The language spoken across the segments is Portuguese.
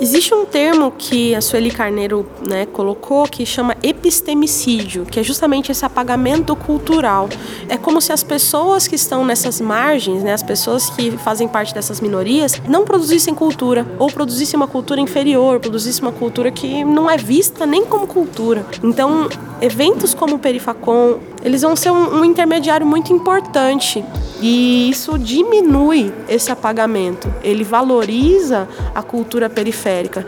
Existe um termo que a Sueli Carneiro né, colocou que chama epistemicídio, que é justamente esse apagamento cultural. É como se as pessoas que estão nessas margens, né, as pessoas que fazem parte dessas minorias, não produzissem cultura, ou produzissem uma cultura inferior, produzissem uma cultura que não é vista nem como cultura. Então, eventos como o Perifacon, eles vão ser um, um intermediário muito importante e isso diminui esse apagamento. Ele valoriza a cultura periférica.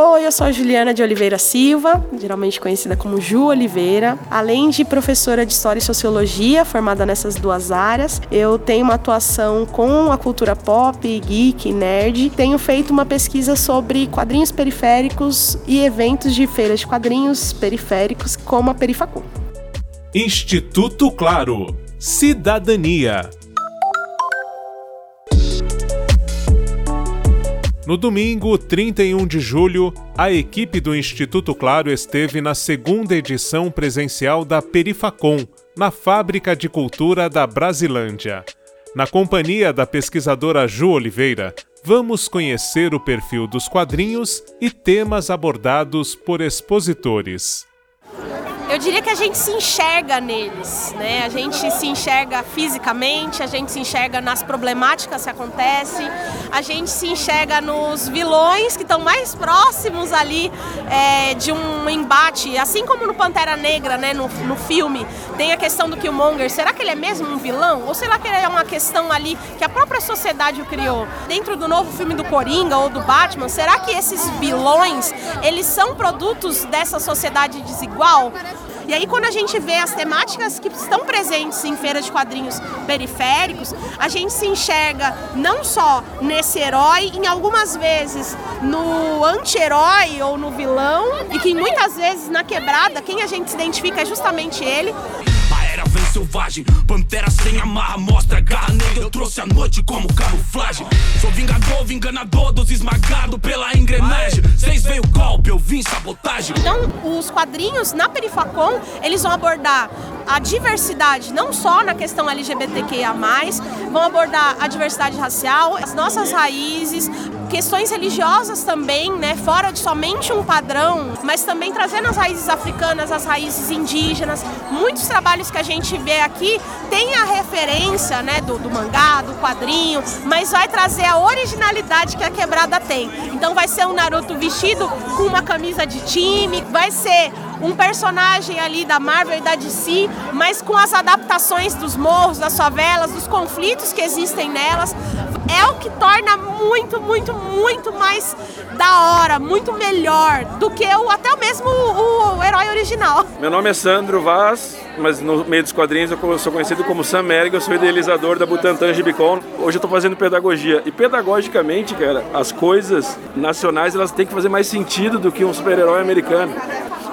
Oi, eu sou a Juliana de Oliveira Silva, geralmente conhecida como Ju Oliveira. Além de professora de História e Sociologia, formada nessas duas áreas, eu tenho uma atuação com a cultura pop, geek, nerd. Tenho feito uma pesquisa sobre quadrinhos periféricos e eventos de feiras de quadrinhos periféricos, como a Perifacum. Instituto Claro. Cidadania. No domingo, 31 de julho, a equipe do Instituto Claro esteve na segunda edição presencial da Perifacom, na Fábrica de Cultura da Brasilândia. Na companhia da pesquisadora Ju Oliveira, vamos conhecer o perfil dos quadrinhos e temas abordados por expositores eu diria que a gente se enxerga neles, né? A gente se enxerga fisicamente, a gente se enxerga nas problemáticas que acontecem, a gente se enxerga nos vilões que estão mais próximos ali é, de um embate, assim como no Pantera Negra, né? No, no filme tem a questão do Killmonger. Será que ele é mesmo um vilão? Ou será que ele é uma questão ali que a própria sociedade o criou? Dentro do novo filme do Coringa ou do Batman, será que esses vilões eles são produtos dessa sociedade desigual? E aí, quando a gente vê as temáticas que estão presentes em feiras de quadrinhos periféricos, a gente se enxerga não só nesse herói, em algumas vezes no anti-herói ou no vilão, e que muitas vezes na quebrada, quem a gente se identifica é justamente ele selvagem. Pantera sem amarra, mostra garra negra. Eu trouxe a noite como camuflagem. Sou vingador, vinganador dos esmagados pela engrenagem. Vocês veio golpe, eu vim sabotagem. Então, os quadrinhos na Perifacom, eles vão abordar a diversidade, não só na questão LGBTQIA, vão abordar a diversidade racial, as nossas raízes, questões religiosas também, né, fora de somente um padrão, mas também trazendo as raízes africanas, as raízes indígenas. Muitos trabalhos que a gente vê aqui tem a referência, né, do, do mangá, do quadrinho, mas vai trazer a originalidade que a quebrada tem. Então vai ser um Naruto vestido com uma camisa de time, vai ser um personagem ali da Marvel e da DC, mas com as adaptações dos morros, das favelas, dos conflitos que existem nelas, é o que torna muito, muito, muito mais da hora, muito melhor do que o, até mesmo o, o herói original. Meu nome é Sandro Vaz, mas no meio dos quadrinhos eu sou conhecido como Sam Merrick, eu sou idealizador da Butantan Gibicon. Hoje eu estou fazendo pedagogia. E pedagogicamente, cara, as coisas nacionais elas têm que fazer mais sentido do que um super-herói americano.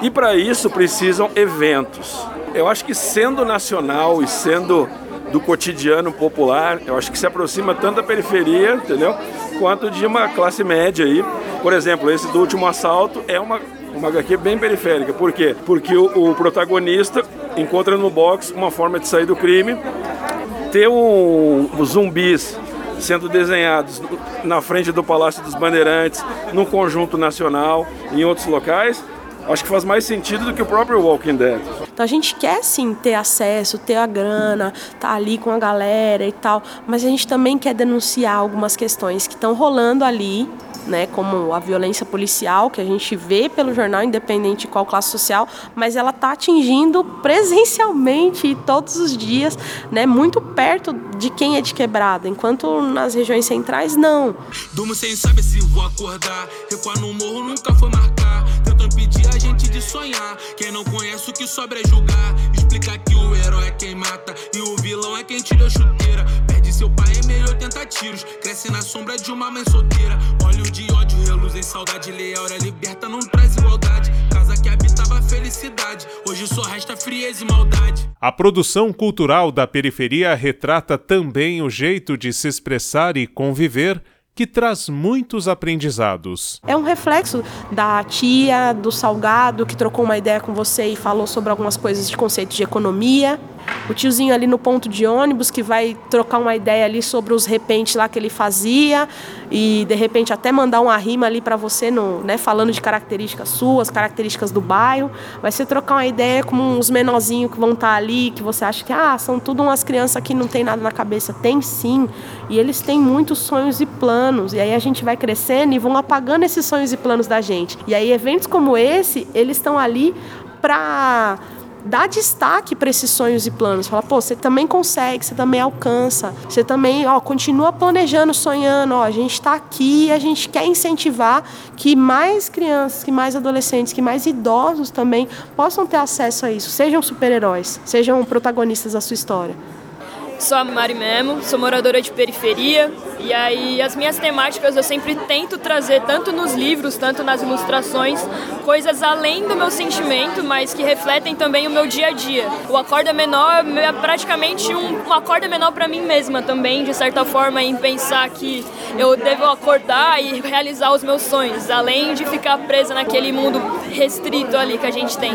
E para isso precisam eventos. Eu acho que sendo nacional e sendo do cotidiano popular, eu acho que se aproxima tanto da periferia, entendeu? Quanto de uma classe média aí. Por exemplo, esse do último assalto é uma, uma HQ bem periférica. Por quê? Porque o, o protagonista encontra no box uma forma de sair do crime. Ter um, zumbis sendo desenhados na frente do Palácio dos Bandeirantes, no conjunto nacional, em outros locais, acho que faz mais sentido do que o próprio Walking Dead. Então a gente quer sim ter acesso, ter a grana, tá ali com a galera e tal, mas a gente também quer denunciar algumas questões que estão rolando ali, né, como a violência policial que a gente vê pelo jornal, independente de qual classe social, mas ela está atingindo presencialmente todos os dias, né, muito perto de quem é de quebrada, enquanto nas regiões centrais não. Durmo sem saber se vou acordar, recuar no morro nunca foi marcar, impedir a gente de sonhar. Quem não conhece o que sobra é julgar, que o herói é quem mata e o vilão é quem tira a chuteira. Perde seu pai a 80 tiros, cresce na sombra de uma mãe solteira. Olha o de ódio saudade, lei a hora liberta não traz igualdade. Casa que habitava felicidade, hoje só resta frieza e maldade. A produção cultural da periferia retrata também o jeito de se expressar e conviver que traz muitos aprendizados. É um reflexo da tia do salgado que trocou uma ideia com você e falou sobre algumas coisas de conceitos de economia. O tiozinho ali no ponto de ônibus que vai trocar uma ideia ali sobre os repentes lá que ele fazia e de repente até mandar uma rima ali para você no, né, falando de características suas, características do bairro. Vai ser trocar uma ideia com uns menorzinhos que vão estar tá ali, que você acha que ah, são tudo umas crianças que não tem nada na cabeça. Tem sim, e eles têm muitos sonhos e planos. E aí a gente vai crescendo e vão apagando esses sonhos e planos da gente. E aí eventos como esse, eles estão ali para dá destaque para esses sonhos e planos. Fala, pô, você também consegue, você também alcança, você também, ó, continua planejando, sonhando, ó, a gente está aqui, a gente quer incentivar que mais crianças, que mais adolescentes, que mais idosos também possam ter acesso a isso, sejam super-heróis, sejam protagonistas da sua história. Sou a Mari Memo, sou moradora de periferia e aí as minhas temáticas eu sempre tento trazer tanto nos livros, tanto nas ilustrações, coisas além do meu sentimento, mas que refletem também o meu dia a dia. O acorda menor é praticamente um, um acorda menor para mim mesma também, de certa forma, em pensar que eu devo acordar e realizar os meus sonhos, além de ficar presa naquele mundo restrito ali que a gente tem.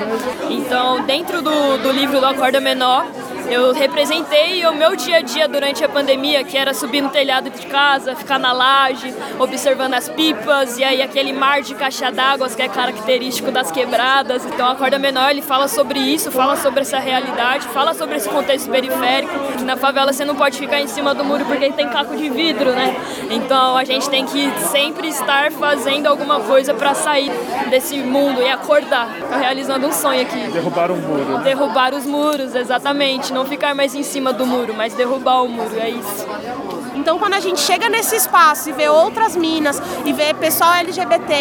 Então, dentro do, do livro do Acorda Menor, eu representei o meu dia a dia durante a pandemia, que era subir no telhado de casa, ficar na laje, observando as pipas e aí aquele mar de caixa d'água que é característico das quebradas. Então a corda menor ele fala sobre isso, fala sobre essa realidade, fala sobre esse contexto periférico. Que na favela você não pode ficar em cima do muro porque tem caco de vidro, né? Então a gente tem que sempre estar fazendo alguma coisa para sair desse mundo e acordar, realizando um sonho aqui. Derrubar um muro. Derrubar os muros, exatamente não ficar mais em cima do muro, mas derrubar o muro, é isso. Então, quando a gente chega nesse espaço e vê outras minas, e vê pessoal LGBT,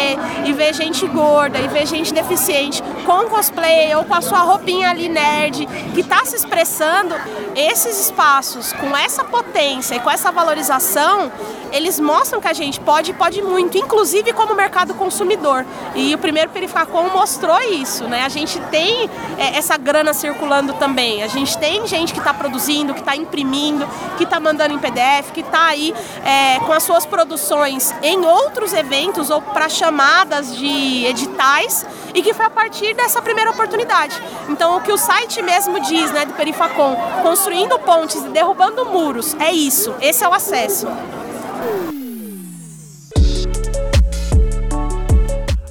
e vê gente gorda, e vê gente deficiente com cosplay ou com a sua roupinha ali nerd, que está se expressando, esses espaços com essa potência e com essa valorização, eles mostram que a gente pode pode muito, inclusive como mercado consumidor. E o primeiro Perifacom mostrou isso, né? A gente tem é, essa grana circulando também. A gente tem gente que está produzindo, que está imprimindo, que está mandando em PDF, que está aí é, com as suas produções em outros eventos ou para chamadas de editais e que foi a partir dessa primeira oportunidade. Então, o que o site mesmo diz, né, do Perifacom, construindo pontes e derrubando muros, é isso. Esse é o acesso.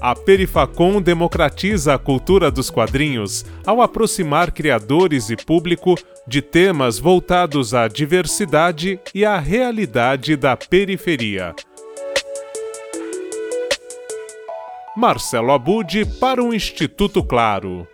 A Perifacom democratiza a cultura dos quadrinhos ao aproximar criadores e público de temas voltados à diversidade e à realidade da periferia. Marcelo Abud para o Instituto Claro.